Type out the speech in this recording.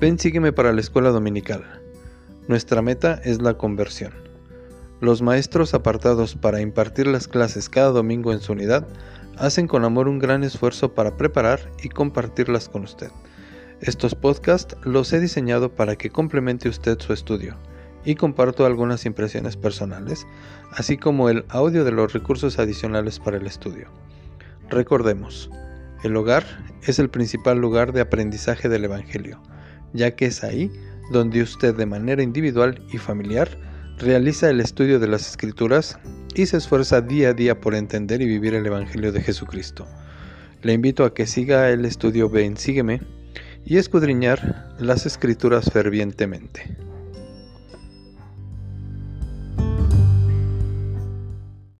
Ven, sígueme para la escuela dominical. Nuestra meta es la conversión. Los maestros apartados para impartir las clases cada domingo en su unidad hacen con amor un gran esfuerzo para preparar y compartirlas con usted. Estos podcasts los he diseñado para que complemente usted su estudio y comparto algunas impresiones personales, así como el audio de los recursos adicionales para el estudio. Recordemos, el hogar es el principal lugar de aprendizaje del Evangelio ya que es ahí donde usted de manera individual y familiar realiza el estudio de las escrituras y se esfuerza día a día por entender y vivir el Evangelio de Jesucristo. Le invito a que siga el estudio Ven, sígueme y escudriñar las escrituras fervientemente.